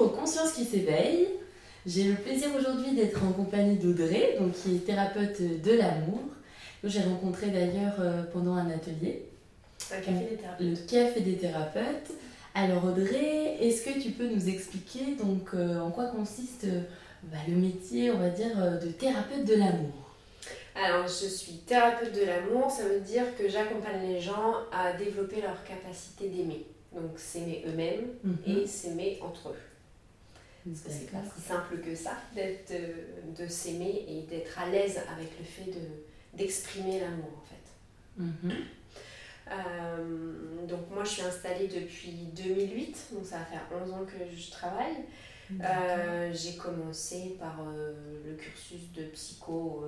Aux consciences qui s'éveillent. J'ai le plaisir aujourd'hui d'être en compagnie d'Audrey, donc qui est thérapeute de l'amour. J'ai rencontré d'ailleurs euh, pendant un atelier. Le café des thérapeutes. Alors Audrey, est-ce que tu peux nous expliquer donc euh, en quoi consiste euh, bah, le métier, on va dire, de thérapeute de l'amour? Alors, je suis thérapeute de l'amour, ça veut dire que j'accompagne les gens à développer leur capacité d'aimer. Donc, s'aimer eux-mêmes Mhm. et s'aimer entre eux. Parce que c'est pas si simple que ça, d'être, euh, de s'aimer et d'être à l'aise avec le fait de, d'exprimer l'amour, en fait. Mhm. Euh, donc, moi, je suis installée depuis 2008, donc ça va faire 11 ans que je travaille. Euh, j'ai commencé par euh, le cursus de psycho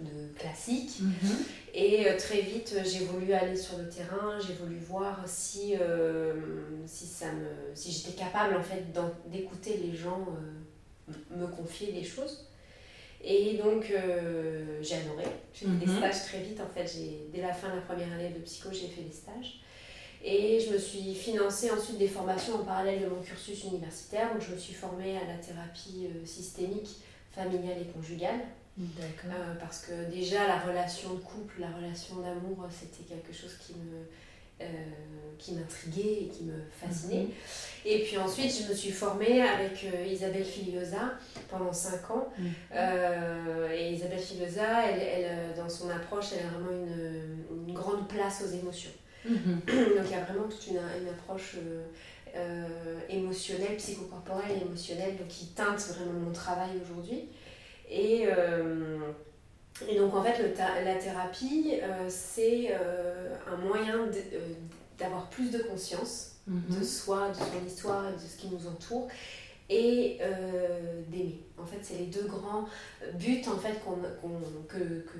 de classique Mhm. et euh, très vite euh, j'ai voulu aller sur le terrain, j'ai voulu voir si, euh, si, ça me, si j'étais capable en fait d'écouter les gens euh, me confier des choses. Et donc euh, j'ai adoré, j'ai fait des Mhm. stages très vite en fait, j'ai, dès la fin de la première année de psycho j'ai fait des stages. Et je me suis financée ensuite des formations en parallèle de mon cursus universitaire. Donc je me suis formée à la thérapie systémique, familiale et conjugale. D'accord. Euh, parce que déjà la relation de couple, la relation d'amour, c'était quelque chose qui me euh, qui m'intriguait et qui me fascinait. Mhm. Et puis ensuite, je me suis formée avec euh, Isabelle Filiosa pendant 5 ans. Mhm. Euh, et Isabelle Filiosa, elle, elle, dans son approche, elle a vraiment une, une grande place aux émotions. Mhm. Donc il y a vraiment toute une, une approche émotionnelle, psychocorporelle et émotionnelle, donc qui teinte vraiment mon travail aujourd'hui. Et, euh, et donc en fait, le la thérapie, euh, c'est euh, un moyen de- d'avoir plus de conscience de Mhm. soi, de son histoire et de ce qui nous entoure et d'aimer. En fait, c'est les deux grands buts en fait, qu'on, qu'on- que, que,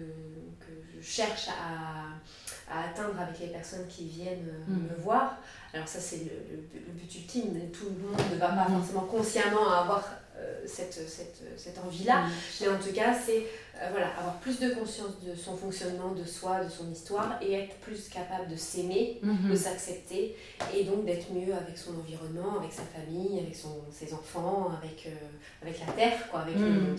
que je cherche à, à atteindre avec les personnes qui viennent euh, Mhm. me voir. Alors ça, c'est le, le- le but ultime. Tout le monde ne va pas Mhm. forcément consciemment avoir euh, cette, cette, cette envie-là. Mais en tout cas, c'est euh, voilà, avoir plus de conscience de son fonctionnement, de soi, de son histoire et être plus capable de s'aimer de s'accepter et donc d'être mieux avec son environnement, avec sa famille, avec son, ses enfants, avec, euh, avec la terre, quoi, avec le Mhm. monde.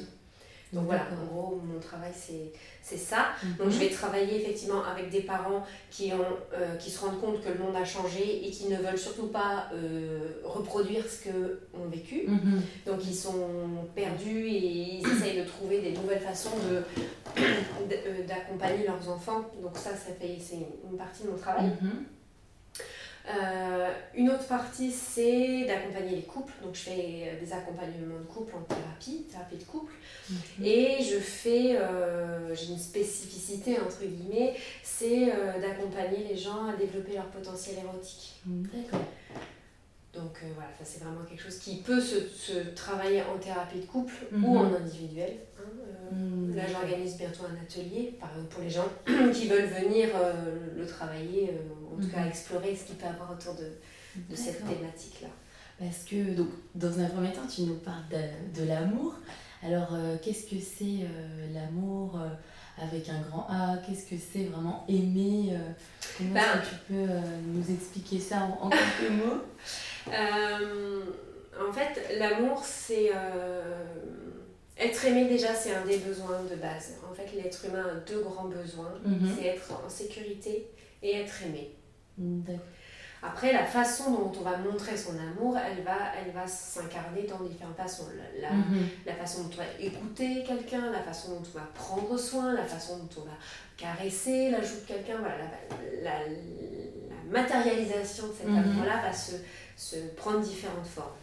Donc voilà, en gros, mon travail, c'est ça. Mhm. Donc je vais travailler effectivement avec des parents qui, ont, euh, qui se rendent compte que le monde a changé et qui ne veulent surtout pas euh, reproduire ce qu'eux ont vécu. Mhm. Donc ils sont perdus et ils essayent de trouver des nouvelles façons euh, d'accompagner leurs enfants. Donc ça, ça fait, c'est une partie de mon travail. Mhm. Euh, une autre partie, c'est d'accompagner les couples. Donc, je fais des accompagnements de couple en thérapie, thérapie de couple. Et je fais, euh, j'ai une spécificité entre guillemets, c'est euh, d'accompagner les gens à développer leur potentiel érotique. D'accord. Donc, euh, voilà, ça c'est vraiment quelque chose qui peut se, se travailler en thérapie de couple ou en individuel. Mhm. Là, j'organise bientôt un atelier pour les gens qui veulent venir euh, le travailler, euh, en tout cas explorer ce qu'il peut y avoir autour de, de cette thématique-là. Parce que, donc, dans un premier temps, tu nous parles de, de l'amour. Alors, euh, qu'est-ce que c'est euh, l'amour avec un grand A? Qu'est-ce que c'est vraiment aimer Comment Ben- est-ce que tu peux nous expliquer ça en, en quelques mots? En fait, l'amour, c'est. Être aimé, déjà, c'est un des besoins de base. En fait, l'être humain a deux grands besoins Mhm. c'est être en sécurité et être aimé. Après, la façon dont on va montrer son amour, elle va, elle va s'incarner dans différentes façons. La, la- Mhm. la façon dont on va écouter quelqu'un, la façon dont on va prendre soin, la façon dont on va caresser la joue de quelqu'un, voilà, la, la- la matérialisation de cet Mhm. amour-là va se, se prendre différentes formes.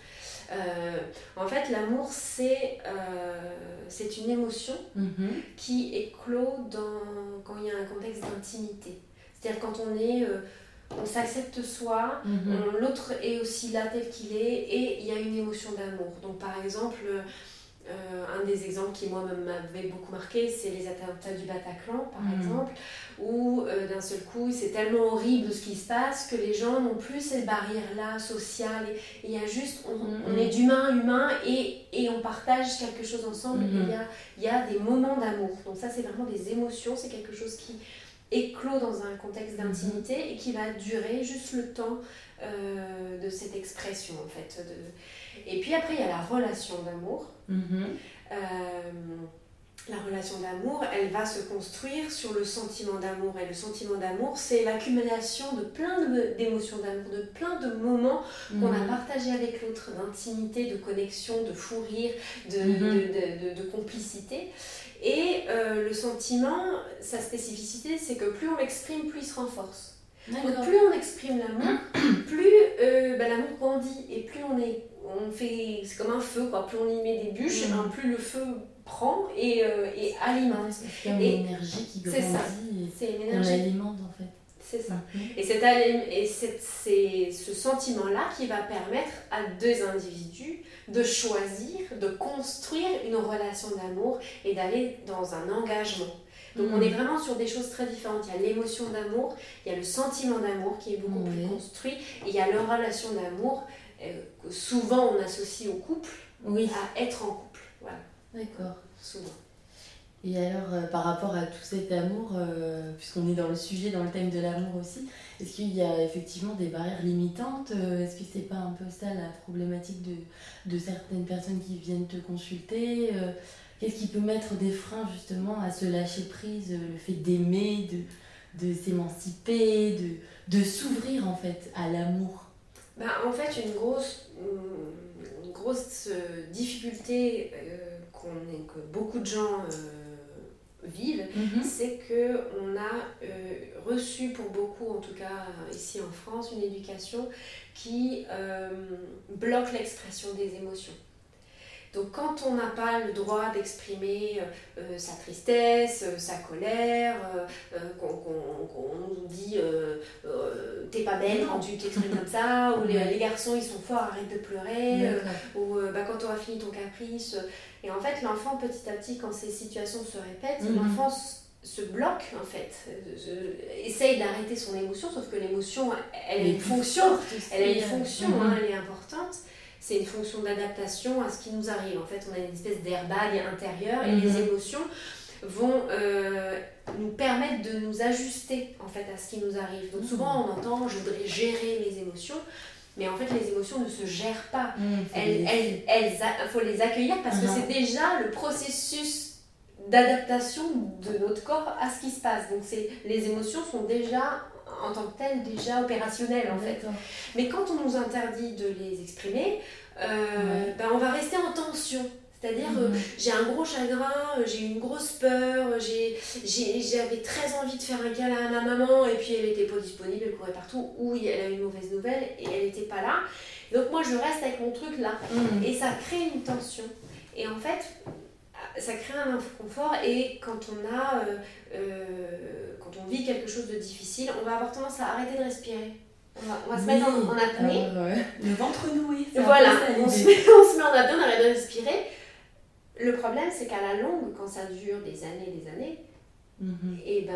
Euh, en fait, l'amour, c'est euh, une émotion Mhm. qui éclot dans, quand il y a un contexte d'intimité. C'est-à-dire quand on est euh, on s'accepte soi, Mhm. l'autre est aussi là tel qu'il est, et il y a une émotion d'amour. Donc par exemple, euh, un des exemples qui moi m'avait beaucoup marqué, c'est les attentats du Bataclan, par Mhm. exemple, où euh, d'un seul coup, c'est tellement horrible ce qui se passe que les gens n'ont plus cette barrière-là sociale. Il y a juste, on, Mhm. on est d'humain humain et, et on partage quelque chose ensemble. Il y, y a des moments d'amour. Donc ça, c'est vraiment des émotions, c'est quelque chose qui éclot dans un contexte d'intimité et qui va durer juste le temps euh, de cette expression en fait. De... Et puis après, il y a la relation d'amour. Mhm. Euh, la relation d'amour, elle va se construire sur le sentiment d'amour. Et le sentiment d'amour, c'est l'accumulation de plein d'émotions d'amour, de plein de moments qu'on a Mhm. partagés avec l'autre, d'intimité, de connexion, de fou rire, de, Mhm. de, de- de- de complicité. Et euh, le sentiment, sa spécificité, c'est que plus on l'exprime, plus il se renforce. Donc plus on exprime l'amour, plus euh, bah, l'amour grandit et plus on est, on fait, c'est comme un feu quoi. Plus on y met des bûches, Mhm. hein, plus le feu prend et, euh, et alimente. Et une énergie qui c'est ça. grandit C'est une énergie, alimente en fait. c'est ça. Mhm. Et c'est c'est- c'est ce sentiment-là qui va permettre à deux individus de choisir, de construire une relation d'amour et d'aller dans un engagement. Donc on est vraiment sur des choses très différentes. Il y a l'émotion d'amour, il y a le sentiment d'amour qui est beaucoup plus construit, et il y a la relation d'amour euh, que souvent on associe au couple, Oui, à être en couple. Voilà, d'accord. souvent. Et alors, euh, par rapport à tout cet amour, euh, puisqu'on est dans le sujet, dans le thème de l'amour aussi, est-ce qu'il y a effectivement des barrières limitantes euh, Est-ce que c'est pas un peu ça la problématique de, de certaines personnes qui viennent te consulter Qu'est-ce qui peut mettre des freins justement à se lâcher prise, euh, le fait d'aimer, de, de s'émanciper, de, de s'ouvrir en fait à l'amour? Ben, en fait, une grosse, une grosse euh, difficulté euh, qu'on que beaucoup de gens euh, vivent, c'est que on a euh, reçu pour beaucoup, en tout cas ici en France, une éducation qui bloque l'expression des émotions. Donc quand on n'a pas le droit d'exprimer euh, euh, sa tristesse, euh, sa colère, euh, qu'on nous dit t'es pas belle quand tu t'exprimes comme ça, ou les, les garçons ils sont forts, arrête de pleurer, ou bah, quand tu auras fini ton caprice. Et en fait, l'enfant, petit à petit, quand ces situations se répètent, Mhm. l'enfant se bloque, en fait, essaye d'arrêter son émotion, sauf que l'émotion, elle a Elle une fonction, elle a une fonction, mhm. hein, elle est importante. C'est une fonction d'adaptation à ce qui nous arrive. En fait, on a une espèce d'airbag intérieur et Mhm. les émotions vont euh, nous permettre de nous ajuster en fait à ce qui nous arrive. Donc Mhm. souvent on entend je voudrais gérer mes émotions, mais en fait les émotions ne se gèrent pas. Mhm, faut Elles, les elles, elles a- faut les accueillir parce que Mhm. c'est déjà le processus d'adaptation de notre corps à ce qui se passe. Donc c'est les émotions sont déjà en tant que telles déjà opérationnelles en fait. Mais quand on nous interdit de les exprimer, euh, Ouais. ben, on va rester en tension. C'est-à-dire, euh, j'ai un gros chagrin, j'ai une grosse peur, j'avais très envie de faire un câlin à ma maman et puis elle n'était pas disponible, elle courait partout, ou elle a eu une mauvaise nouvelle et elle n'était pas là. Donc moi je reste avec mon truc là. Mhm. Et ça crée une tension. Et en fait, ça crée un inconfort et quand on a, euh, euh, on vit quelque chose de difficile, on va avoir tendance à arrêter de respirer. On va, on va se mettre en, en apnée. Euh, le ventre noué. Voilà, on se, met, on se met en apnée, on arrête de respirer. Le problème, c'est qu'à la longue, quand ça dure des années et des années, Mhm. et ben,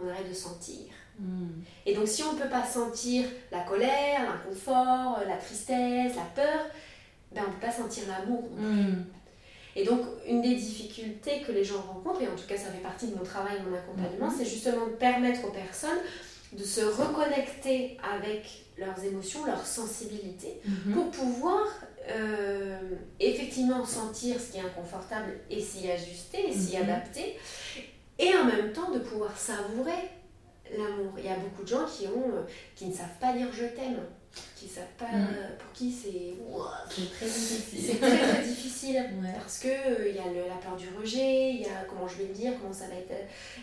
on arrête de sentir. Mhm. Et donc, si on ne peut pas sentir la colère, l'inconfort, la tristesse, la peur, ben, on ne peut pas sentir l'amour. Mhm. Et donc, une des difficultés que les gens rencontrent, et en tout cas ça fait partie de mon travail, de mon accompagnement, Mhm. c'est justement de permettre aux personnes de se reconnecter avec leurs émotions, leur sensibilité, Mhm. pour pouvoir euh, effectivement sentir ce qui est inconfortable et s'y ajuster, et s'y Mhm. adapter, et en même temps de pouvoir savourer l'amour. Il y a beaucoup de gens qui, ont, euh, qui ne savent pas dire je t'aime, qui savent pas, Mhm. euh, pour qui c'est... Très difficile. c'est très très difficile Ouais. parce que euh, il y a le- la peur du rejet, il y a comment je vais le dire, comment ça va être.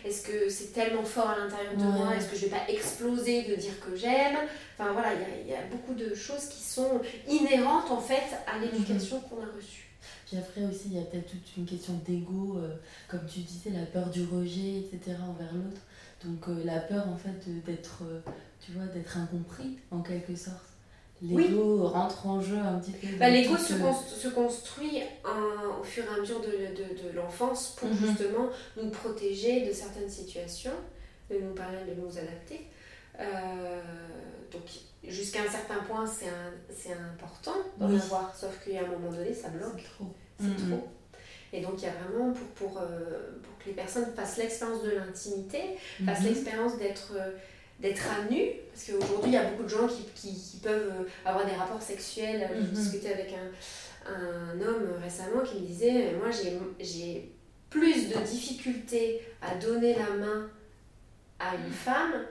Est-ce que c'est tellement fort à l'intérieur de Ouais. moi Est-ce que je vais pas exploser de dire que j'aime? Enfin voilà, il y, a, il y a beaucoup de choses qui sont inhérentes en fait à l'éducation Mhm. qu'on a reçue. Puis après aussi, il y a peut-être toute une question d'ego, euh, comme tu disais, la peur du rejet, etc. envers l'autre. Donc la peur en fait d'être, tu vois, d'être incompris en quelque sorte. L'ego rentre en jeu un petit peu. Bah, L'ego se, se, construit au fur et à mesure de, de, de l'enfance pour mhm. justement nous protéger de certaines situations, de nous parler, de nous adapter. Euh, donc jusqu'à un certain point, c'est important d'en avoir, sauf qu'à un moment donné, ça bloque. C'est trop. Mhm. trop. Et donc il y a vraiment pour, pour, euh, pour que les personnes fassent l'expérience de l'intimité, fassent mhm. l'expérience d'être... Euh, d'être à nu, parce qu'aujourd'hui il y a beaucoup de gens qui, qui, peuvent euh, avoir des rapports sexuels. J'ai mhm. discuté avec un, un, homme récemment qui me disait Moi j'ai plus de difficultés à donner la main à une femme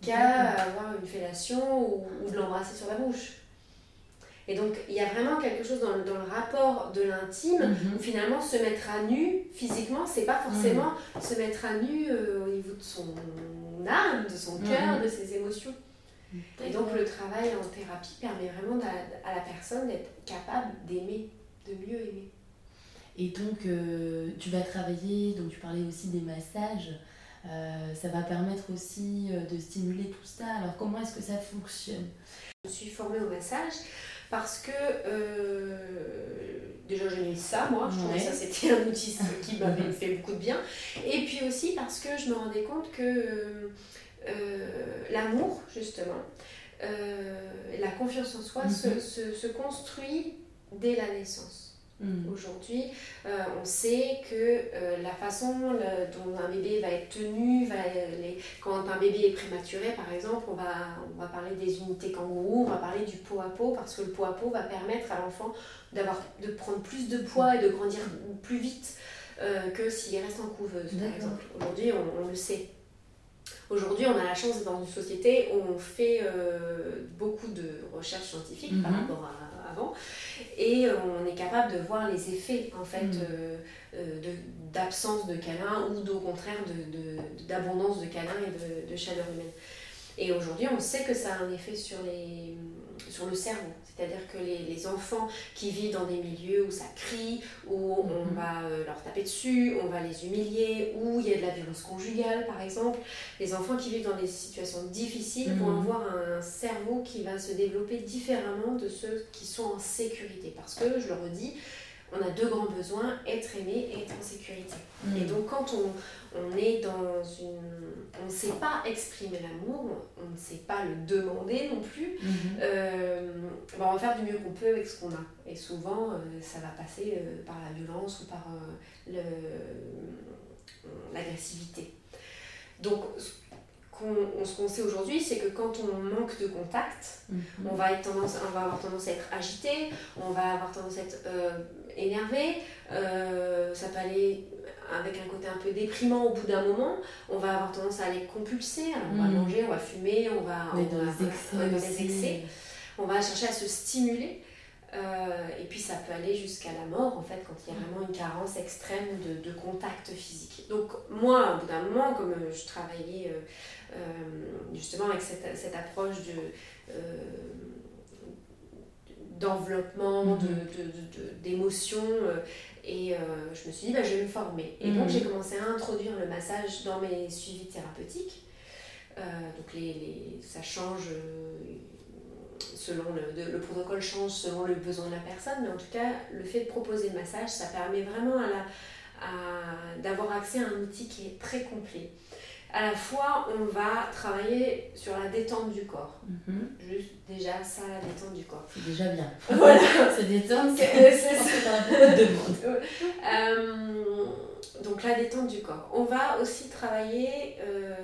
qu'à avoir une fellation ou, ou de l'embrasser sur la bouche. Et donc, il y a vraiment quelque chose dans, dans le rapport de l'intime mhm. où finalement se mettre à nu physiquement, c'est pas forcément mhm. se mettre à nu euh, au niveau de son âme, de son cœur, mhm. de ses émotions. Et donc, le travail en thérapie permet vraiment à, la personne d'être capable d'aimer, de mieux aimer. Et donc, euh, tu vas travailler, donc tu parlais aussi des massages. Euh, ça va permettre aussi de stimuler tout ça. Alors comment est-ce que ça fonctionne? Je suis formée au massage parce que euh, déjà j'aimais ça moi, je trouvais que ça c'était un outil qui m'avait fait beaucoup de bien. Et puis aussi parce que je me rendais compte que euh, l'amour justement, euh, la confiance en soi se, se, se construit dès la naissance. Mm. Aujourd'hui, euh, on sait que euh, la façon dont un bébé va être tenu, va, les, quand un bébé est prématuré par exemple, on va, on va parler des unités kangourou, on va parler du pot à pot parce que le pot à pot va permettre à l'enfant de prendre plus de poids et de grandir plus vite euh, que s'il reste en couveuse par exemple. Aujourd'hui, on, le sait. Aujourd'hui, on a la chance d'être dans une société où on fait beaucoup de recherches scientifiques par mm-hmm. rapport à avant. Et euh, on est capable de voir les effets en fait mm. euh, euh, d'absence de, câlin ou au contraire d'abondance de, de, câlin et de, chaleur humaine. Et aujourd'hui, on sait que ça a un effet sur, les, sur le cerveau. C'est-à-dire que les, les, enfants qui vivent dans des milieux où ça crie, où on mhm. va euh, leur taper dessus, on va les humilier, où il y a de la violence conjugale par exemple, les enfants qui vivent dans des situations difficiles vont mhm. avoir un cerveau qui va se développer différemment de ceux qui sont en sécurité. Parce que, je le redis, on a deux grands besoins, être aimé et être en sécurité. Mm. Et donc quand on, on, est dans une... On ne sait pas exprimer l'amour, on ne sait pas le demander non plus, mm-hmm. euh, ben, on va faire du mieux qu'on peut avec ce qu'on a. Et souvent, euh, ça va passer euh, par la violence ou par l'agressivité. Donc ce qu'on sait aujourd'hui, c'est que quand on manque de contact, mm-hmm. on, va être tendance, on va avoir tendance à être agité, on va avoir tendance à être énervé, euh, ça peut aller avec un côté un peu déprimant au bout d'un moment, on va avoir tendance à aller compulser, on va mm. manger, on va fumer, on va, on dans, va, les excès, on va chercher à se stimuler. Euh, et puis ça peut aller jusqu'à la mort en fait quand il y a vraiment une carence extrême de, de contact physique. Donc moi au bout d'un moment comme je travaillais euh, justement avec cette, cette approche de d'enveloppement, mhm. d'émotions. De, euh, et euh, je me suis dit, bah, je vais me former. Et donc, mhm. j'ai commencé à introduire le massage dans mes suivis thérapeutiques. Euh, donc, les, les, ça change selon le, le, protocole change selon le besoin de la personne, mais en tout cas, le fait de proposer le massage, ça permet vraiment à d'avoir accès à un outil qui est très complet à la fois, on va travailler sur la détente du corps. Mhm. Juste déjà, ça, la détente du corps. C'est déjà bien. Voilà. Se détendre, c'est ça. euh, donc, la détente du corps. On va aussi travailler euh,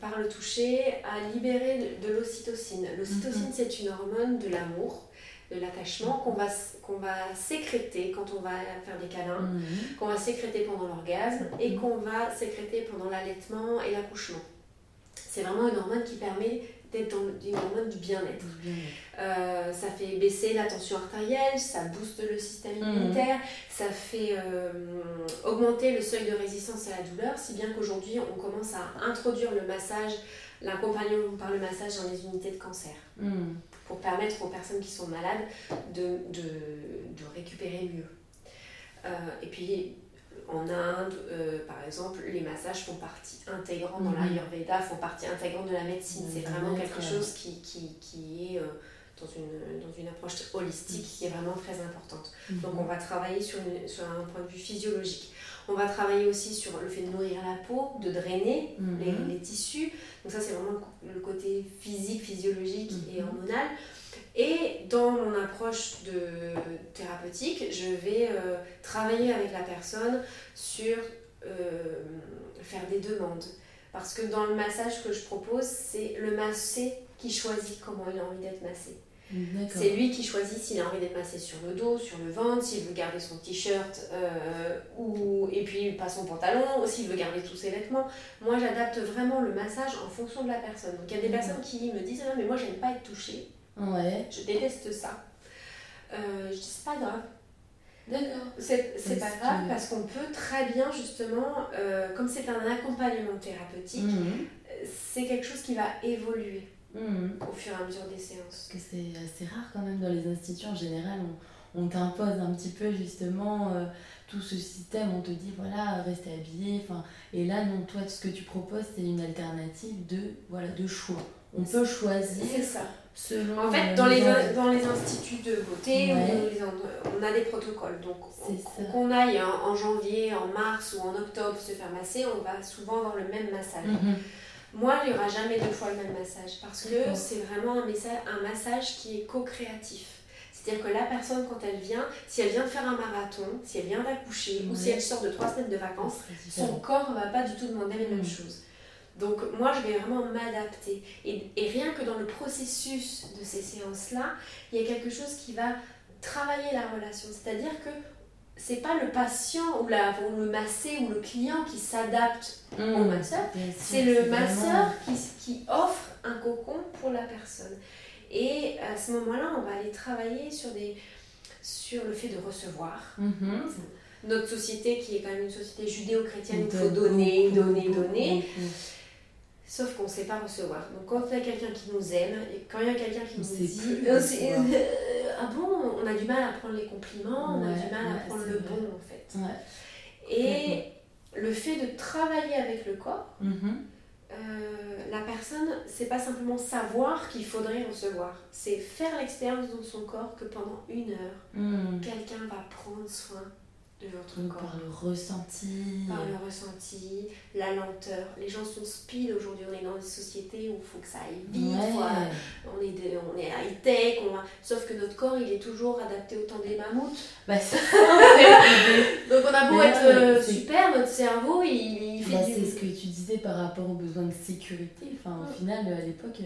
par le toucher à libérer de, l'ocytocine. L'ocytocine, mhm. c'est une hormone de l'amour de l'attachement qu'on va, qu'on va sécréter quand on va faire des câlins, mhm. qu'on va sécréter pendant l'orgasme et mhm. qu'on va sécréter pendant l'allaitement et l'accouchement. C'est vraiment une hormone qui permet d'être une hormone du bien-être. Euh, ça fait baisser la tension artérielle, ça booste le système mhm. immunitaire, ça fait euh, augmenter le seuil de résistance à la douleur, si bien qu'aujourd'hui on commence à introduire le massage, l'accompagnement par le massage dans les unités de cancer pour permettre aux personnes qui sont malades de, de, de récupérer mieux. Euh, et puis, en Inde, euh, par exemple, les massages font partie intégrante dans Mhm. l'Ayurveda, font partie intégrante de la médecine. De C'est la vraiment quelque chose qui, qui, qui est euh, dans, une, dans une approche holistique qui est vraiment très importante. Donc on va travailler sur, une- sur un point de vue physiologique. On va travailler aussi sur le fait de nourrir la peau, de drainer Mhm. les, les tissus. Donc ça c'est vraiment le côté physique, physiologique et Mhm. hormonal. Et dans mon approche de thérapeutique, je vais euh, travailler avec la personne sur euh, faire des demandes. Parce que dans le massage que je propose, c'est le massé qui choisit comment il a envie d'être massé. C'est lui qui choisit s'il a envie d'être massé sur le dos, sur le ventre, s'il veut garder son t-shirt euh, ou et puis pas son pantalon, s'il veut garder tous ses vêtements. Moi, j'adapte vraiment le massage en fonction de la personne. Donc il y a des personnes qui me disent ah, mais moi j'aime pas être touchée, Ouais, je déteste ça. Euh, je dis c'est pas grave. d'accord. C'est pas grave que- parce qu'on peut très bien justement, euh, comme c'est un accompagnement thérapeutique, Mhm. c'est quelque chose qui va évoluer Mhm. au fur et à mesure des séances. Parce que c'est assez rare quand même dans les instituts en général. On, on t'impose un petit peu justement euh, tout ce système. On te dit voilà, restez habillé. Enfin, et là, non, toi, ce que tu proposes, c'est une alternative de, voilà, de choix. On peut choisir C'est ça. selon. En fait, dans les, dans les instituts de beauté, Ouais. on a des protocoles. Donc, qu'on aille en, en janvier, en mars ou en octobre se faire masser, on va souvent avoir le même massage. Mhm. Moi, il n'y aura jamais deux fois le même massage parce que c'est vraiment un, messa- un massage qui est co-créatif. C'est-à-dire que la personne, quand elle vient, si elle vient de faire un marathon, si elle vient d'accoucher ou si elle sort de trois semaines de vacances, son corps ne va pas du tout demander les mêmes Mm. choses. Donc moi, je vais vraiment m'adapter. Et, et rien que dans le processus de ces séances-là, il y a quelque chose qui va travailler la relation. C'est-à-dire que c'est pas le patient ou, la, ou le massé ou le client qui s'adapte au Mhm. masseur, c'est le masseur qui, qui offre un cocon pour la personne. Et à ce moment-là, on va aller travailler sur, des, sur le fait de recevoir. Mhm. Notre société, qui est quand même une société judéo-chrétienne, il faut donne donner, donner, donner. Sauf qu'on ne sait pas recevoir. Donc quand il y a quelqu'un qui nous aime, et quand il y a quelqu'un qui On nous dit Euh, euh, Ah bon, on a du mal à prendre les compliments, on a du mal à prendre le vrai. bon en fait. Ouais. Et le fait de travailler avec le corps, Mhm. euh, la personne, c'est pas simplement savoir qu'il faudrait recevoir, c'est faire l'expérience dans son corps que pendant une heure, Mhm. quelqu'un va prendre soin de votre Donc, corps. par le ressenti. par le ressenti, la lenteur. Les gens sont speed aujourd'hui, on est dans une société où il faut que ça aille vite, Ouais. faut- on est, de- on est high-tech, va- sauf que notre corps il est toujours adapté au temps des mammouths. Bah, ça, Donc on a beau Mais être euh, super, notre cerveau il, il fait Bah, du... c'est ce que tu disais par rapport aux besoins de sécurité. Enfin, au Mm. final, à l'époque,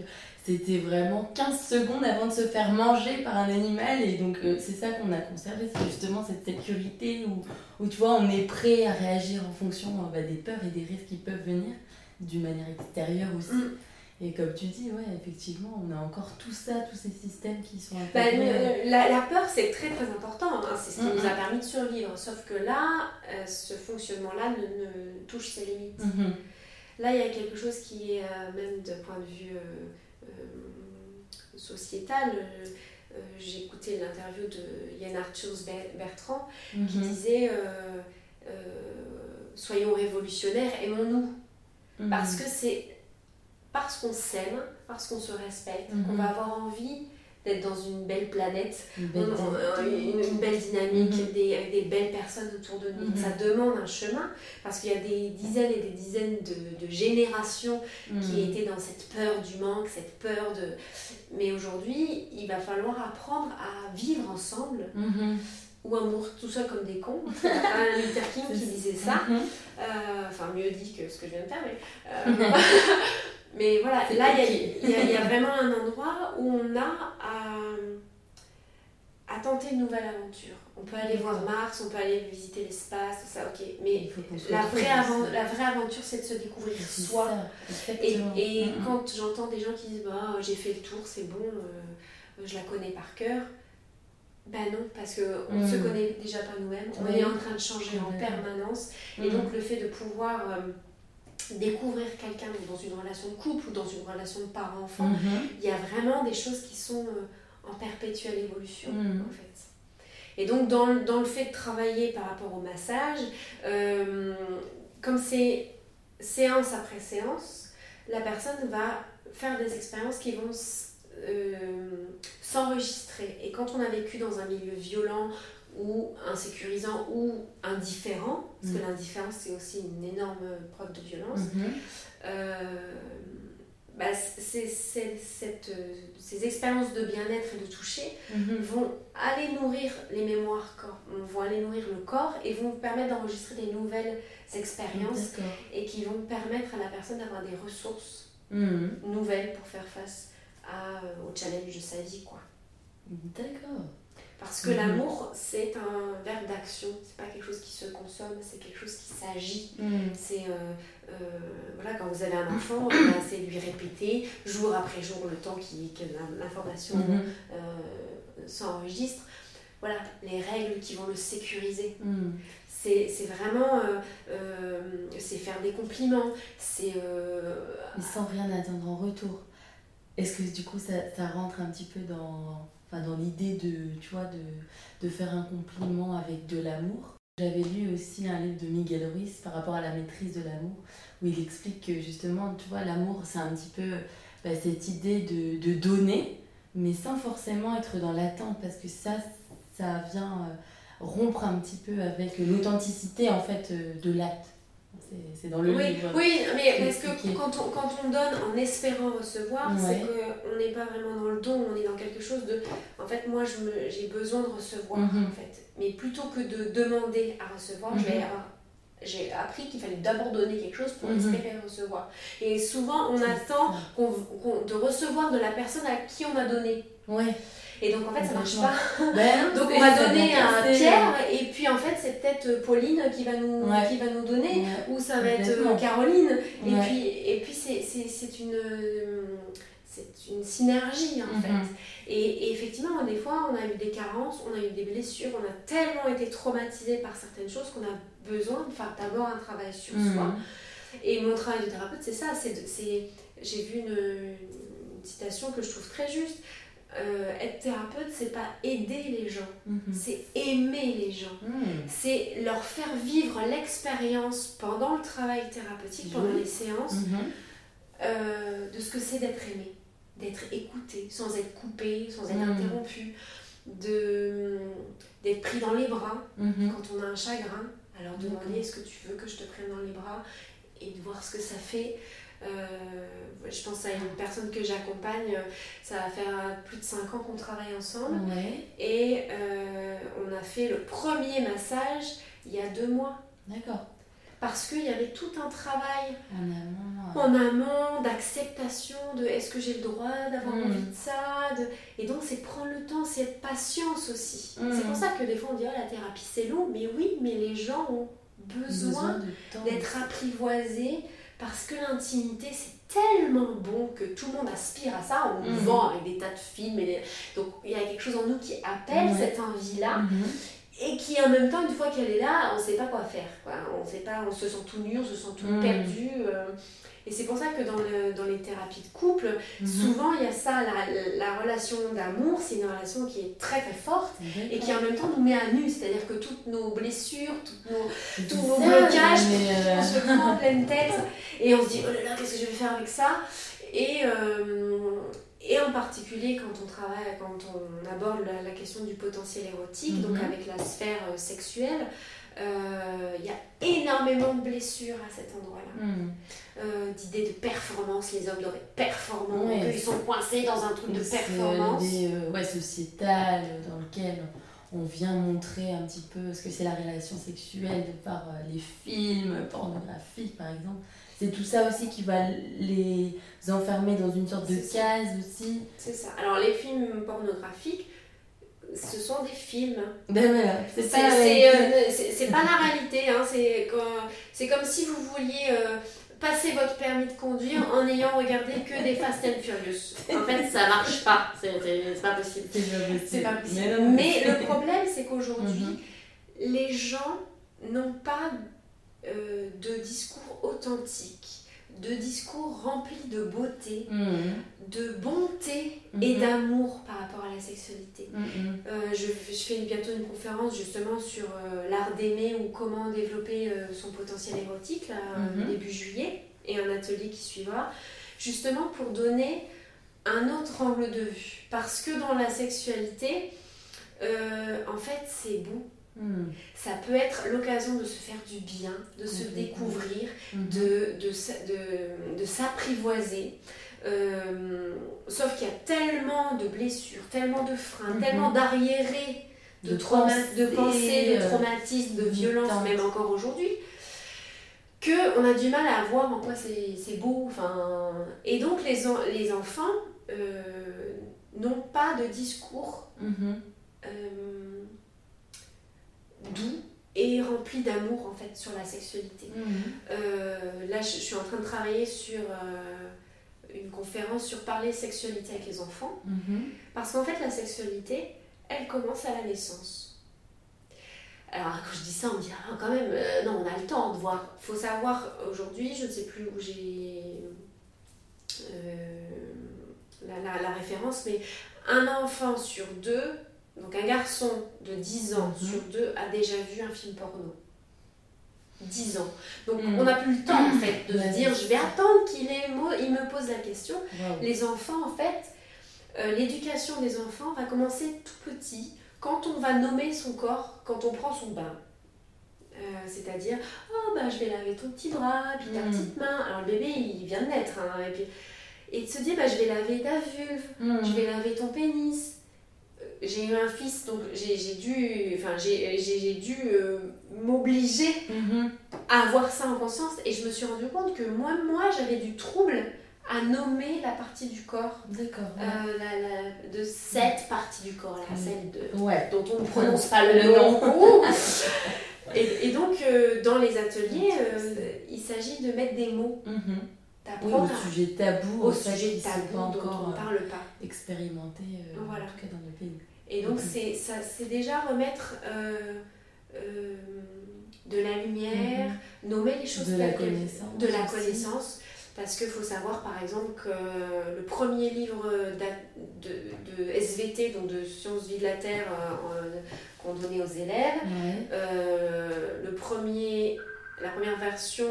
c'était vraiment 15 secondes avant de se faire manger par un animal. Et donc, euh, c'est ça qu'on a conservé, c'est justement cette sécurité où, où, tu vois, on est prêt à réagir en fonction euh, bah, des peurs et des risques qui peuvent venir d'une manière extérieure aussi. Mm. Et comme tu dis, ouais, effectivement, on a encore tout ça, tous ces systèmes qui sont Bah, euh, la, la peur c'est très très important, hein, c'est ce qui Mhm. nous a permis de survivre. Sauf que là, euh, ce fonctionnement-là ne, ne touche ses limites. Mhm. Là, il y a quelque chose qui est, euh, même de point de vue euh, euh, sociétal, euh, j'ai écouté l'interview de Yann Arthus Ber- Bertrand qui Mhm. disait euh, Soyons révolutionnaires, aimons-nous. Mhm. Parce que c'est parce qu'on s'aime, parce qu'on se respecte, Mhm. qu'on va avoir envie d'être dans une belle planète, Une on- belle on- dynamique. une, une belle dynamique, Mhm. des, avec des belles personnes autour de nous. Mhm. Ça demande un chemin parce qu'il y a des dizaines et des dizaines de, de générations qui Mhm. étaient dans cette peur du manque, cette peur de... Mais aujourd'hui, il va falloir apprendre à vivre ensemble ou à mourir tout seul comme des cons. Un Luther King qui disait ça. Euh, enfin, mieux dit que ce que je viens de faire, mais... euh, mais voilà, là, il y a- y, y vraiment un endroit où on a à, à tenter une nouvelle aventure. On peut aller voir Mars, on peut aller visiter l'espace, tout ça, ok. Mais la vraie, la vraie aventure, c'est de se découvrir soi. ça, Et, Mhm. quand j'entends des gens qui disent bah, j'ai fait le tour, c'est bon, euh, je la connais par cœur, ben non, parce qu'on ne Mhm. se connaît déjà pas nous-mêmes, on Oui. est en train de changer en permanence. Et Mhm. donc le fait de pouvoir euh, découvrir quelqu'un dans une relation de couple ou dans une relation de parent-enfant, Mhm. il y a vraiment des choses qui sont euh, en perpétuelle évolution Mhm. en fait. Et donc, dans, le- dans le fait de travailler par rapport au massage, euh, comme c'est séance après séance, la personne va faire des expériences qui vont euh, s'enregistrer. Et quand on a vécu dans un milieu violent ou insécurisant ou indifférent, parce que Mm. l'indifférence c'est aussi une énorme preuve de violence, Mhm. euh, bah, c'est, c'est- cette, ces expériences de bien-être et de toucher Mhm. vont aller nourrir les mémoires corps, vont aller nourrir le corps et vont permettre d'enregistrer des nouvelles expériences et qui vont permettre à la personne d'avoir des ressources Mhm. nouvelles pour faire face à, euh, au challenge de sa vie. Quoi. D'accord. Parce que Mhm. l'amour, c'est un verbe d'action, c'est pas quelque chose qui se consomme, c'est quelque chose qui s'agit. Mhm. C'est euh, euh, voilà, quand vous avez un enfant, ben, c'est lui répéter jour après jour le temps qui, que l'information Mhm. euh, s'enregistre. Voilà, les règles qui vont le sécuriser. Mhm. C'est c'est vraiment c'est faire des compliments, c'est Mais sans rien attendre en retour. Est-ce que du coup ça, ça rentre un petit peu dans, enfin, dans l'idée de, tu vois, de, de faire un compliment avec de l'amour J'avais lu aussi un livre de Miguel Ruiz par rapport à la maîtrise de l'amour, où il explique que justement, tu vois, l'amour c'est un petit peu bah, cette idée de, de donner, mais sans forcément être dans l'attente, parce que ça, ça vient euh, rompre un petit peu avec l'authenticité en fait euh, de l'acte. C'est- dans le oui, livre. oui, mais parce que quand on, quand on donne en espérant recevoir, c'est qu'on n'est pas vraiment dans le don, on est dans quelque chose de. En fait, moi, j'ai besoin de recevoir, Mhm. en fait. Mais plutôt que de demander à recevoir, je vais Mhm. avoir- J'ai appris qu'il fallait d'abord donner quelque chose pour Mhm. espérer recevoir. Et souvent, on attend de recevoir de la personne à qui on a donné. Ouais. Et donc, en fait, ça marche pas. Ben, Donc on va donner à Pierre et puis en fait c'est peut-être Pauline qui va nous, Ouais. qui va nous donner Ouais. ou ça va être euh, Caroline et puis et puis c'est une euh, c'est une synergie en Mhm. fait et, et effectivement des fois on a eu des carences on a eu des blessures on a tellement été traumatisé par certaines choses qu'on a besoin de faire d'abord un travail sur Mhm. soi et mon travail de thérapeute, c'est ça. C'est, j'ai vu une, une citation que je trouve très juste. Euh, être thérapeute, c'est pas aider les gens, Mhm. c'est aimer les gens. Mhm. C'est leur faire vivre l'expérience pendant le travail thérapeutique, pendant Oui. les séances, Mhm. euh, de ce que c'est d'être aimé, d'être écouté, sans être coupé, sans être Mhm. interrompu, de, d'être pris dans les bras Mhm. quand on a un chagrin, alors demander est-ce que tu veux que je te prenne dans les bras et de voir ce que ça fait. Euh, je pense à une personne que j'accompagne, ça va faire plus de 5 ans qu'on travaille ensemble Ouais. et euh, on a fait le premier massage il y a deux mois D'accord. parce qu'il y avait tout un travail En amont. euh, amont d'acceptation de est-ce que j'ai le droit d'avoir Mm. envie de ça de- et donc c'est prendre le temps c'est être patience aussi Mm. c'est pour ça que des fois on dit oh, la thérapie c'est long mais oui mais les gens ont besoin, d'être apprivoisés parce que l'intimité c'est tellement bon que tout le monde aspire à ça on nous Mm. vend avec des tas de films et des- donc il y a quelque chose en nous qui appelle cette envie là Mhm. et qui en même temps, une fois qu'elle est là, on ne sait pas quoi faire. Quoi. On sait pas, on se sent tout nu, on se sent tout Mm. perdu. euh. Et c'est pour ça que dans, le- dans les thérapies de couple, Mhm. souvent il y a ça, la, la relation d'amour, c'est une relation qui est très très forte et qui en même temps nous met à nu. C'est-à-dire que toutes nos blessures, toutes nos, tous nos blocages, euh, on se prend en pleine tête et on se dit oh là là, qu'est-ce que je vais faire avec ça? Et, euh, et en particulier quand on travaille, quand on aborde la, la question du potentiel érotique, donc Mhm. avec la sphère euh, sexuelle, il y a énormément de blessures à cet endroit-là. Euh, D'idées de performance, les hommes doivent être performants, Ouais. qu'ils sont coincés dans un truc de C'est performance. l'idée euh, ouais, sociétale euh, dans lequel on vient montrer un petit peu ce que c'est la relation sexuelle de par euh, les films pornographiques par exemple. C'est tout ça aussi qui va les enfermer dans une sorte de ça. case aussi. C'est ça. Alors les films pornographiques, ce sont des films. Ben voilà, c'est ça. euh, pas la réalité, hein. c'est comme, si vous vouliez euh, passer votre permis de conduire en ayant regardé que des Fast and Furious. En fait, ça marche pas, c'est pas possible. C'est pas possible. Non, Mais le problème, c'est qu'aujourd'hui, Mhm. les gens n'ont pas euh, de discours authentique, de discours remplis de beauté, Mhm. de bonté et Mhm. d'amour par rapport à la sexualité. Mhm. Euh, je, je fais bientôt une conférence justement sur euh, l'art d'aimer ou comment développer euh, son potentiel érotique, là, Mhm. début juillet, et un atelier qui suivra, justement pour donner un autre angle de vue. Parce que dans la sexualité, en fait, c'est beau. Mhm. Ça peut être l'occasion de se faire du bien, de se Complètement. découvrir, Mhm. de, de, de, de s'apprivoiser. Euh, sauf qu'il y a tellement de blessures, tellement de freins, Mhm. tellement d'arriérés, de, De de pensées, de euh, traumatismes, de violences, même encore aujourd'hui, qu'on a du mal à voir en quoi c'est beau. Enfin, et donc les, en- les enfants euh, n'ont pas de discours Mhm. euh, doux et rempli d'amour en fait sur la sexualité. Mhm. Euh, là, je, je suis en train de travailler sur euh, une conférence sur parler sexualité avec les enfants. Mhm. Parce qu'en fait, la sexualité, elle commence à la naissance. Alors, quand je dis ça, on me dit, ah, quand même, euh, non, on a le temps de voir. Il faut savoir, aujourd'hui, je ne sais plus où j'ai la, la- la référence, mais un enfant sur deux, donc un garçon de 10 ans Mhm. sur deux, a déjà vu un film porno. 10 ans. Donc, Mhm. on n'a plus le temps, en fait, de se dire, je vais attendre qu'il ait il me pose la question. Les enfants, en fait, euh, l'éducation des enfants va commencer tout petit, quand on va nommer son corps, quand on prend son bain. Euh, C'est-à-dire, oh bah je vais laver ton petit bras, puis ta Mm. petite main. Alors le bébé il vient de naître, hein, et, puis, et de se dire, bah je vais laver ta vulve, Mhm. je vais laver ton pénis. J'ai eu un fils, donc j'ai dû, enfin, j'ai dû euh, m'obliger Mhm. à avoir ça en conscience et je me suis rendu compte que moi, moi j'avais du trouble à nommer la partie du corps, D'accord. ouais. euh, la, la- de cette partie du corps, là, Mm. celle de, Ouais. dont on ne prononce pas le, nom. Et, et donc euh, dans les ateliers, euh, il s'agit de mettre des mots. Oui, d'apprendre au sujet tabou, au sujet tabou pas dont encore on ne parle pas. expérimentés, euh, Voilà. en tout cas dans le pays. Et donc Mhm. c'est ça, c'est déjà remettre euh, euh, de la lumière, nommer les choses Mhm. De la connaissance de la aussi. connaissance. Parce qu'il faut savoir par exemple que le premier livre de, de SVT, donc de Sciences Vie de la Terre, euh, qu'on donnait aux élèves, le premier, la première version,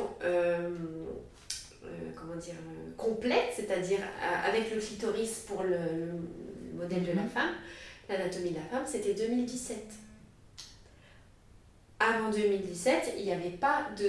comment dire, complète, c'est-à-dire avec le clitoris pour le, le modèle de la Mhm. femme, l'anatomie de la femme, c'était 2017. Avant 2017, il n'y avait pas de,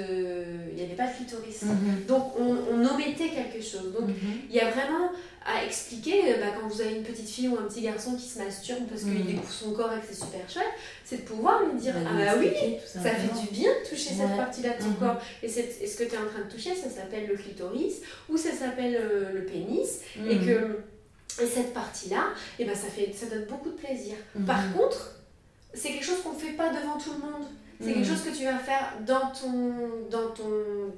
il n'y avait pas de clitoris. Mhm. Donc on, on omettait quelque chose. Donc Mhm. il y a vraiment à expliquer, euh, bah, quand vous avez une petite fille ou un petit garçon qui se masturbe parce qu'il Mhm. découvre son corps et que c'est super chouette, c'est de pouvoir lui dire Bah, Ah bah oui, ça fait du bien de toucher cette partie-là de ton corps. Et, c'est- et ce que tu es en train de toucher, ça s'appelle le clitoris ou ça s'appelle euh, le pénis. Et que et cette partie-là, et ben ça, fait, ça donne beaucoup de plaisir. Mhm. Par contre, c'est quelque chose qu'on ne fait pas devant tout le monde. C'est quelque Mhm. chose que tu vas faire dans ton, dans, ton,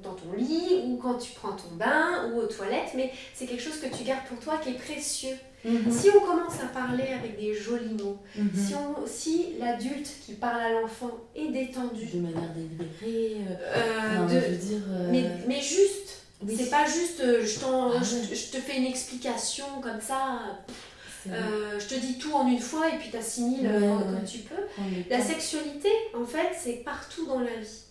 dans ton lit ou quand tu prends ton bain ou aux toilettes, mais c'est quelque chose que tu gardes pour toi qui est précieux. Mhm. Si on commence à parler avec des jolis mots, si, on- si l'adulte qui parle à l'enfant est détendu, de manière délibérée, euh, euh, de- je veux dire. euh, mais, mais juste, oui, c'est pas juste euh, je, Ah je- te fais une explication comme ça, euh, je te dis tout en une fois et puis t'assimiles Ouais, euh, ouais, comme tu peux. La sexualité, en fait, c'est partout dans la vie.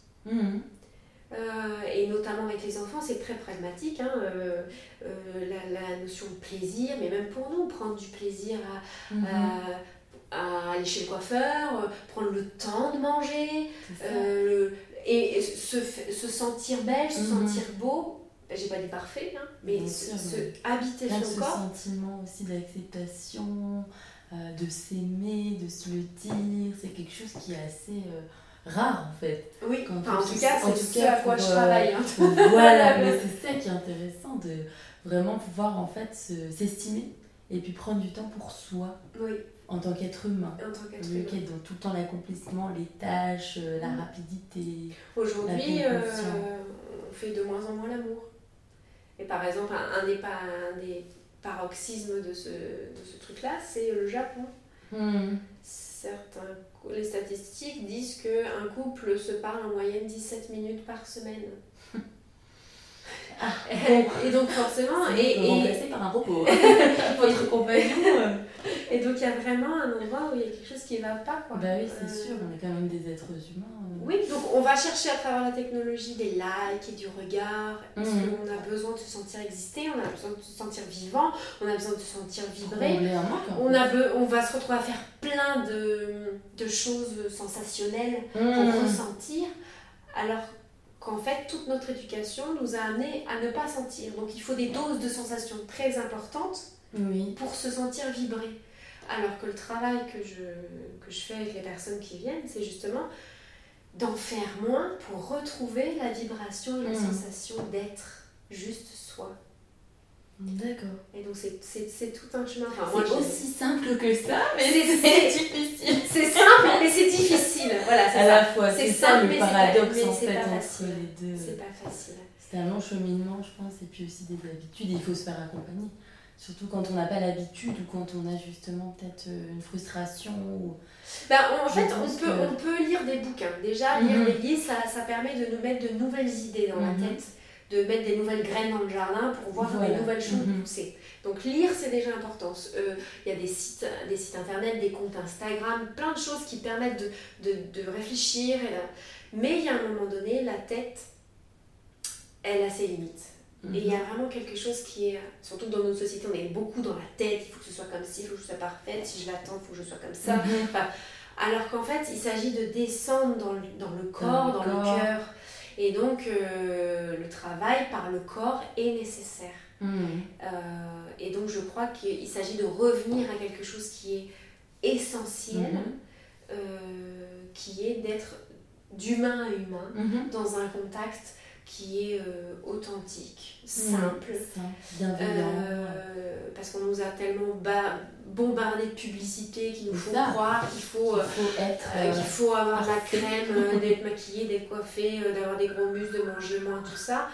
Euh, et notamment avec les enfants, c'est très pragmatique. hein, euh, euh, la, la notion de plaisir, mais même pour nous, prendre du plaisir à, à- à aller chez le coiffeur, prendre le temps de manger, et, et se, sentir belle, se Mhm. sentir beau. J'ai pas dit parfait, hein, mais Bien se, sûr, se mais habiter Là, son ce corps. sentiment aussi d'acceptation, euh, de s'aimer, de se le dire, c'est quelque chose qui est assez euh, rare en fait. Oui, Quand enfin, en tout cas, c'est ce cas, à quoi je euh, travaille. hein. voilà, mais c'est ça qui est intéressant de vraiment pouvoir en fait se- s'estimer et puis prendre du temps pour soi Oui, en tant qu'être humain. en tant qu'être humain. quête, donc tout le temps l'accomplissement, les tâches, la Mm. rapidité. Aujourd'hui, euh, on fait de moins en moins l'amour. Et par exemple, un, un des, pa- un des paroxysmes de ce, de ce truc-là, c'est le Japon. Certains, cou- les statistiques disent qu'un couple se parle en moyenne 17 minutes par semaine. Ah, et donc forcément, et, et par un robot. Votre compagnon. Euh. Et donc il y a vraiment un endroit où il y a quelque chose qui ne va pas. Quoi. Bah oui, c'est euh, sûr, on est quand même des êtres humains. Euh. Oui, donc on va chercher à travers la technologie des likes et du regard, parce mhm. qu'on a besoin de se sentir exister, on a besoin de se sentir vivant, on a besoin de se sentir vibrer. On, a on va se retrouver à faire plein de, de choses sensationnelles pour mhm. ressentir, alors qu'en fait, toute notre éducation nous a amené à ne pas sentir. Donc il faut des doses de sensations très importantes pour se sentir vibrer. Alors que le travail que je, que je fais avec les personnes qui viennent, c'est justement d'en faire moins pour retrouver la vibration et la mmh. sensation d'être juste soi. D'accord. Et donc c'est tout un chemin. c'est aussi simple que ça, mais c'est difficile. C'est simple, mais c'est difficile. Voilà, à la fois. C'est ça le paradoxe en fait entre les deux. C'est pas facile. C'est un long cheminement, je pense, et puis aussi des habitudes. il faut se faire accompagner. Surtout quand on n'a pas l'habitude ou quand on a justement peut-être euh, une frustration. Ou... Ben, en fait, on peut, on peut lire des bouquins. Déjà, lire mhm. des livres, ça, ça, permet de nous mettre de nouvelles idées dans la mhm. tête, de mettre des nouvelles graines dans le jardin pour voir des nouvelles choses mhm. pousser. Donc lire, c'est déjà important. Euh, il y a des sites, des sites internet, des comptes Instagram, plein de choses qui permettent de, de, de réfléchir. Mais il y a un moment donné, la tête, elle a ses limites. Et il y a mhm. vraiment quelque chose qui est, surtout dans notre société, on est beaucoup dans la tête, il faut que ce soit comme ci, il faut que je sois parfaite, si je l'attends, il faut que je sois comme ça. Mhm. alors qu'en fait, il s'agit de descendre dans le, dans le corps, dans, le, cœur. Et donc, euh, le travail par le corps est nécessaire. Mhm. Euh, et donc, je crois qu'il s'agit de revenir à quelque chose qui est essentiel, euh, qui est d'être d'humain à humain dans un contact qui est euh, authentique, simple. Euh, parce qu'on nous a tellement bombardé de publicité qui nous font croire qu'il faut, faut, être, euh, qu'il faut avoir la crème, d'être maquillé, d'être coiffé, d'avoir des gros muscles, de manger moins, tout ça.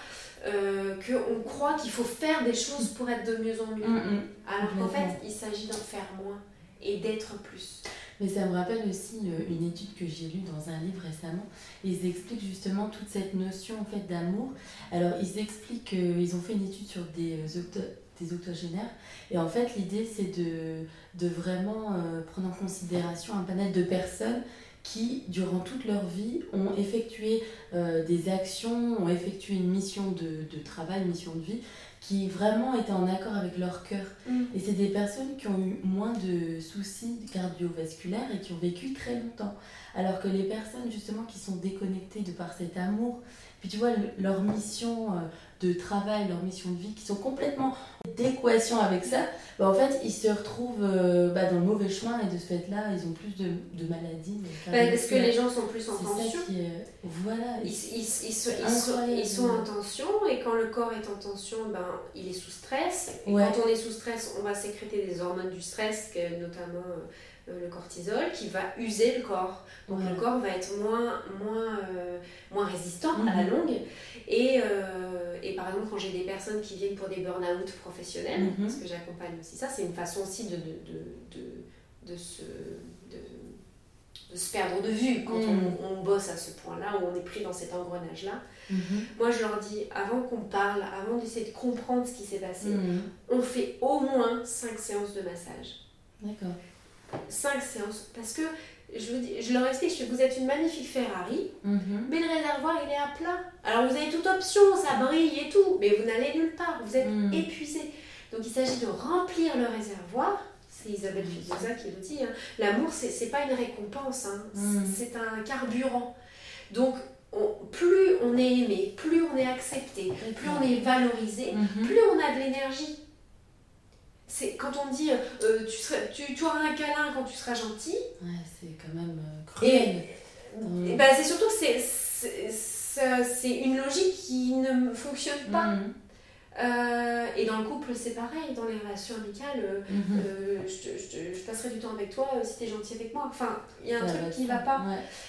qu'on croit qu'il faut faire des choses pour être de mieux en mieux. Mm, mm. Alors qu'en fait, il s'agit d'en faire moins et d'être plus. Mais ça me rappelle aussi euh, une étude que j'ai lue dans un livre récemment. Ils expliquent justement toute cette notion en fait d'amour. Alors ils expliquent qu'ils ont fait une étude sur des, euh, des octogénaires. Et en fait l'idée c'est de, vraiment euh, prendre en considération un panel de personnes qui, durant toute leur vie, ont effectué des actions, ont effectué une mission de travail, une mission de vie, qui vraiment étaient en accord avec leur cœur. Mm. Et c'est des personnes qui ont eu moins de soucis cardiovasculaires et qui ont vécu très longtemps. Alors que les personnes justement qui sont déconnectées de par cet amour, puis tu vois, leur mission euh, de travail, leur mission de vie, qui sont complètement d'équation avec ça, bah, en fait, ils se retrouvent euh, bah, dans le mauvais chemin et de ce fait-là, ils ont plus de, de maladies. Bah, parce que les gens sont plus en tension. Voilà. Ils, ils, ils, sont, ils, sont, en tension et quand le corps est en tension, ben, il est sous stress. Et quand on est sous stress, on va sécréter des hormones du stress, notamment euh, le cortisol, qui va user le corps. Donc le corps va être moins, moins, euh, moins résistant à la mhm. longue. Et, euh, et, par exemple, quand j'ai des personnes qui viennent pour des burn-out professionnels, mhm. parce que j'accompagne aussi ça, c'est une façon aussi de, de, de, de se, se, perdre de vue quand mhm. on, on, bosse à ce point-là, où on est pris dans cet engrenage-là. Moi, je leur dis, avant qu'on parle, avant d'essayer de comprendre ce qui s'est passé, on fait au moins 5 séances de massage. D'accord. 5 séances. Parce que je, vous dis, je leur explique, je vous êtes une magnifique Ferrari, mhm. mais le réservoir il est à plat. Alors vous avez toute option, ça brille et tout, mais vous n'allez nulle part, vous êtes mhm. épuisé. Donc il s'agit de remplir le réservoir. C'est Isabelle Fidosa qui le dit. Hein. L'amour, c'est pas une récompense, hein. mhm. c'est un carburant. Donc plus on est aimé, plus on est accepté, plus on est valorisé, plus on a de l'énergie c'est quand on dit euh, tu, serais, tu, tu, auras un câlin quand tu seras gentil. Ouais, c'est quand même euh, cruel. Et, bah, c'est surtout que c'est une logique qui ne fonctionne pas. Mhm. Euh, et dans le couple, c'est pareil. Dans les relations amicales, mhm. je, je, passerai du temps avec toi si tu es gentil avec moi. Enfin, il y a un truc qui ne va pas.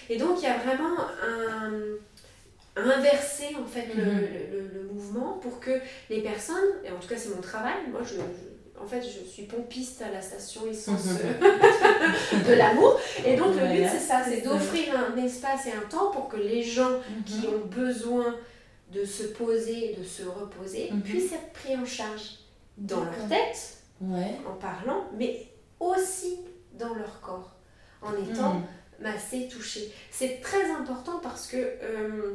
Et donc, il y a vraiment un inverser en fait le, mhm. le, le, mouvement pour que les personnes, et en tout cas c'est mon travail, moi je, en fait, je suis pompiste à la station essence de l'amour. Et donc, le but, c'est ça, c'est d'offrir un espace et un temps pour que les gens qui mhm. ont besoin de se poser, de se reposer, Mhm. puissent être pris en charge dans leur tête, Ouais. en parlant, mais aussi dans leur corps, en étant Mhm. massés, touchés. C'est très important parce que euh,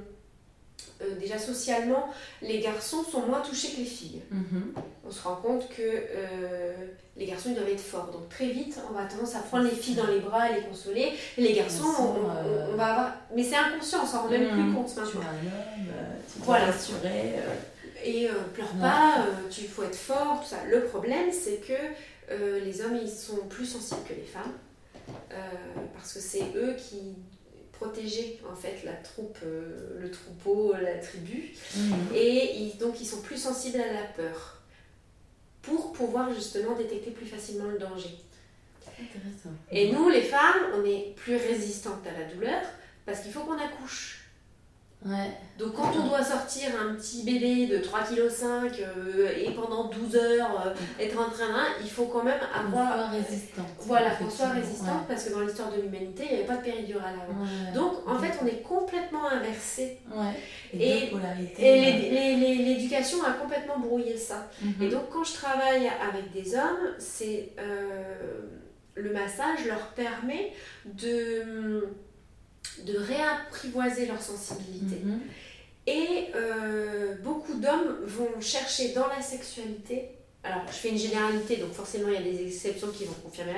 euh, déjà socialement, les garçons sont moins touchés que les filles. Mhm. On se rend compte que euh, les garçons ils doivent être forts. Donc très vite, on va tendance à prendre les filles dans les bras et les consoler. Et les garçons, Garçons, on, on- euh, on va avoir... Mais c'est inconscient, on s'en rend même Mhm. plus compte Tu es maintenant. un homme, tu Voilà. euh. Et euh, pleure pas, tu faut être fort, tout ça. Le problème, c'est que les hommes, ils sont plus sensibles que les femmes. parce que c'est eux qui protégeaient en fait la troupe, euh, le troupeau, la tribu. Mhm. Et ils- donc ils sont plus sensibles à la peur. Pour pouvoir justement détecter plus facilement le danger. Intéressant. Et nous, les femmes, on est plus résistantes à la douleur parce qu'il faut qu'on accouche. Ouais. Donc quand on doit sortir un petit bébé de 3,5 kg et pendant 12 heures euh, être en train il faut quand même Qu'on avoir... soit résistante. Voilà, qu'on soit résistante parce que dans l'histoire de l'humanité, il n'y avait pas de péridurale avant. Ouais. Donc en fait, on est complètement inversé. Et-. Et l'éducation a complètement brouillé ça. Mhm. Et donc quand je travaille avec des hommes, c'est euh, le massage leur permet de, de réapprivoiser leur sensibilité. Mhm. Et euh, beaucoup d'hommes vont chercher dans la sexualité, alors je fais une généralité, donc forcément il y a des exceptions qui vont confirmer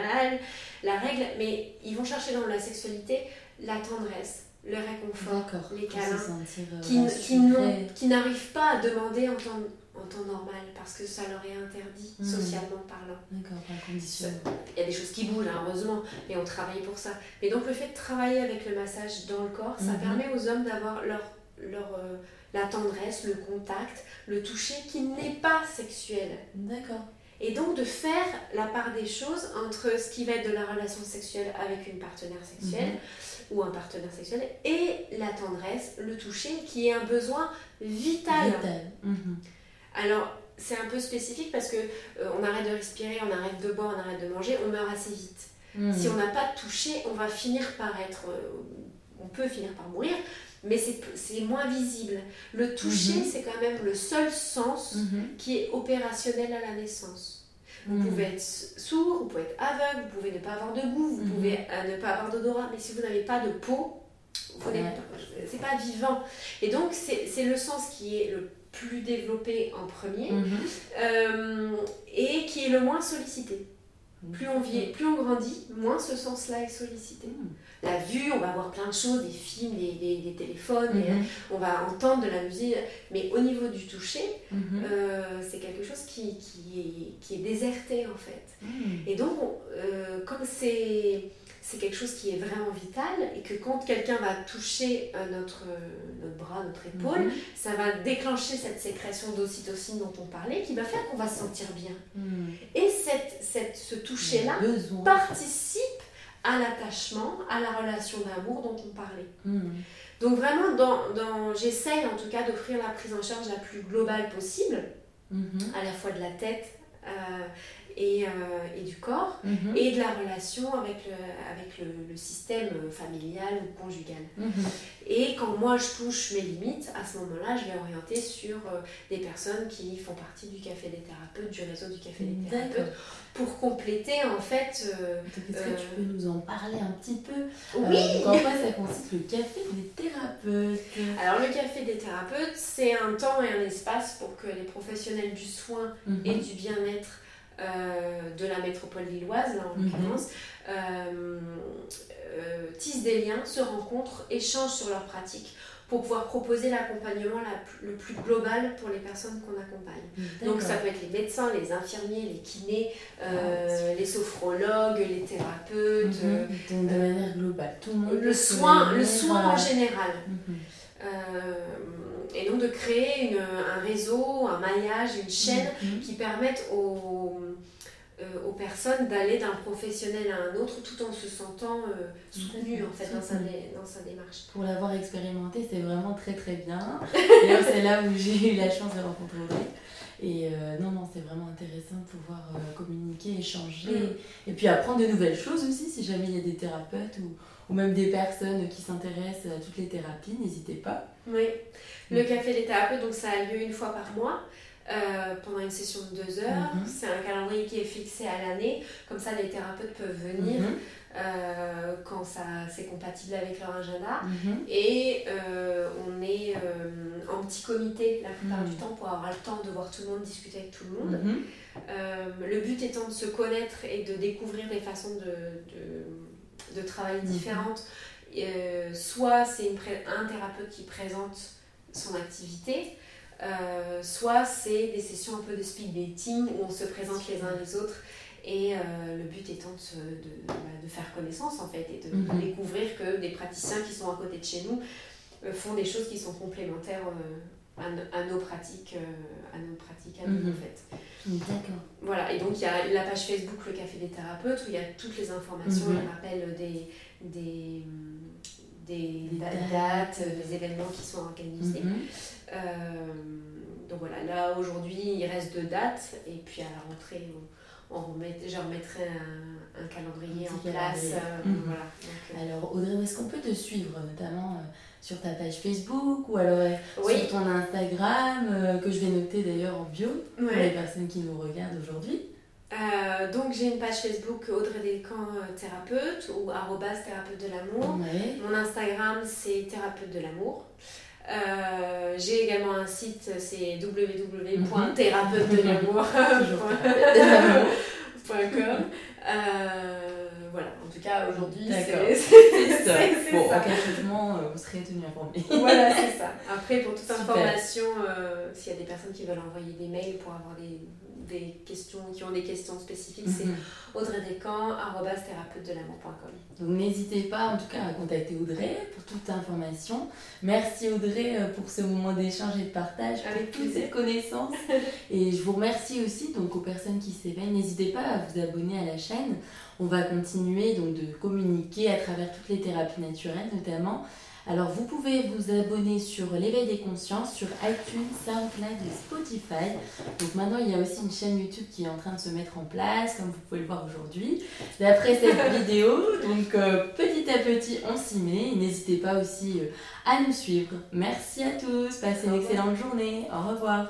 la règle, mais ils vont chercher dans la sexualité la tendresse, le réconfort, les câlins, euh, qui, n'arrivent pas à demander en temps, en temps normal parce que ça leur est interdit, Mhm. socialement parlant. D'accord, conditionné. Il y a des choses qui bougent, hein, heureusement, mais on travaille pour ça. Mais donc le fait de travailler avec le massage dans le corps, ça Mhm. permet aux hommes d'avoir leur, leur, euh, la tendresse, le contact, le toucher qui n'est pas sexuel. D'accord. Et donc de faire la part des choses entre ce qui va être de la relation sexuelle avec une partenaire sexuelle Mhm. ou un partenaire sexuel et la tendresse, le toucher qui est un besoin vital. Vital. Mhm. Alors, c'est un peu spécifique parce que euh, on arrête de respirer, on arrête de boire, on arrête de manger, on meurt assez vite. Mhm. Si on n'a pas touché, on va finir par être. euh, on peut finir par mourir, mais c'est moins visible. Le toucher, Mhm. c'est quand même le seul sens Mhm. qui est opérationnel à la naissance. Vous pouvez être sourd, vous pouvez être aveugle, vous pouvez ne pas avoir de goût, vous pouvez euh, ne pas avoir d'odorat, mais si vous n'avez pas de peau, c'est pas vivant. Et donc, c'est le sens qui est le plus développé en premier Mhm. euh, et qui est le moins sollicité. Plus on plus on grandit, moins ce sens-là est sollicité. Mhm. La vue, on va voir plein de choses, des films, des, des- des téléphones, et, Mhm. on va entendre de la musique, mais au niveau du toucher, Mhm. euh, c'est quelque chose qui, qui, est, qui est déserté en fait. Mhm. Et donc, on- euh, comme c'est c'est quelque chose qui est vraiment vital, et que quand quelqu'un va toucher notre, euh, notre bras, notre épaule, Mhm. ça va déclencher cette sécrétion d'ocytocine dont on parlait, qui va faire qu'on va se sentir bien. Mhm. Et cette, cette, ce toucher-là participe à l'attachement, à la relation d'amour dont on parlait. Mhm. Donc vraiment, dans, dans, j'essaye en tout cas d'offrir la prise en charge la plus globale possible, à la fois de la tête euh, et, euh, et du corps, Mhm. et de la relation avec le, avec le, le système familial ou conjugal. Mhm. Et quand moi je touche mes limites, à ce moment-là, je vais orienter sur euh, des personnes qui font partie du café des thérapeutes, du réseau du café des thérapeutes, pour compléter en fait... euh, Est-ce que Euh, tu peux nous en parler un petit peu oui Euh, En quoi ça consiste le café des thérapeutes? Alors le café des thérapeutes, c'est un temps et un espace pour que les professionnels du soin Mhm. et du bien-être euh, de la métropole lilloise, là en Mhm. l'occurrence, euh, euh, tissent des liens, se rencontrent, échangent sur leurs pratiques pour pouvoir proposer l'accompagnement la le plus global pour les personnes qu'on accompagne. Donc ça peut être les médecins, les infirmiers, les kinés, euh, les sophrologues, les thérapeutes, Mhm. euh, de manière globale, tout le monde. soin, le soin en euh, général. mhm. Euh, et donc de créer une- un réseau, un maillage, une chaîne Mhm. qui permettent aux, euh, aux personnes d'aller d'un professionnel à un autre tout en se sentant euh, soutenu en fait dans sa, dans sa démarche. Pour l'avoir expérimenté, c'est vraiment très très bien. C'est là où j'ai eu la chance de rencontrer Audrey. Et euh, non, non, c'est vraiment intéressant de pouvoir euh, communiquer, échanger. Mm. Et puis apprendre de nouvelles choses aussi, si jamais il y a des thérapeutes ou, ou même des personnes qui s'intéressent à toutes les thérapies, n'hésitez pas. Oui, le café des thérapeutes, donc ça a lieu une fois par mois. Euh, pendant une session de deux heures. Mhm. C'est un calendrier qui est fixé à l'année. Comme ça, les thérapeutes peuvent venir mhm. euh, quand ça, c'est compatible avec leur agenda. Mhm. Et euh, on est en petit comité la plupart du temps pour avoir le temps de voir tout le monde, discuter avec tout le monde. le but étant de se connaître et de découvrir des façons de, de, de travailler différentes. soit c'est un thérapeute qui présente son activité, euh, soit c'est des sessions un peu de speed dating où on se présente les uns les autres et euh, le but étant de, bah, de, faire connaissance en fait et de, mhm. découvrir que des praticiens qui sont à côté de chez nous euh, font des choses qui sont complémentaires à, nos pratiques, à nos pratiques à nous mhm. en fait. D'accord. Voilà, et donc il y a la page Facebook Le Café des Thérapeutes où il y a toutes les informations mhm. les rappels des, des, des, dates, des événements qui sont organisés. Euh, donc voilà, là aujourd'hui il reste deux dates et puis à la rentrée on, remet, je remettrai un, un calendrier en place. Euh, mhm. voilà. Euh, alors Audrey, où est-ce qu'on peut te suivre notamment sur ta page Facebook ou alors sur ton Instagram que je vais noter d'ailleurs en bio pour les personnes qui nous regardent aujourd'hui donc j'ai une page Facebook Audrey Descamps thérapeute ou arrobas thérapeute de l'amour. Mon Instagram c'est thérapeute de l'amour. Euh, j'ai également un site, c'est www.thérapeute-de-l'amour.com. Euh, voilà, en tout cas aujourd'hui c'est ça. Bon, de changement, euh, vous serez tenu informé. voilà, c'est ça. Après, pour toute information, s'il y a des personnes qui veulent envoyer des mails pour avoir des des questions, qui ont des questions spécifiques, c'est mhm. Audrey Donc n'hésitez pas en tout cas à contacter Audrey pour toute information. Merci Audrey euh, pour ce moment d'échange et de partage, avec toutes ces connaissances. et je vous remercie aussi donc aux personnes qui s'éveillent. N'hésitez pas à vous abonner à la chaîne. On va continuer donc de communiquer à travers toutes les thérapies naturelles notamment alors vous pouvez vous abonner sur l'éveil des consciences sur iTunes, SoundCloud et Spotify. Donc maintenant il y a aussi une chaîne YouTube qui est en train de se mettre en place, comme vous pouvez le voir aujourd'hui. D'après cette vidéo, donc euh, petit à petit on s'y met. N'hésitez pas aussi euh, à nous suivre. Merci à tous, passez une excellente journée. Au revoir.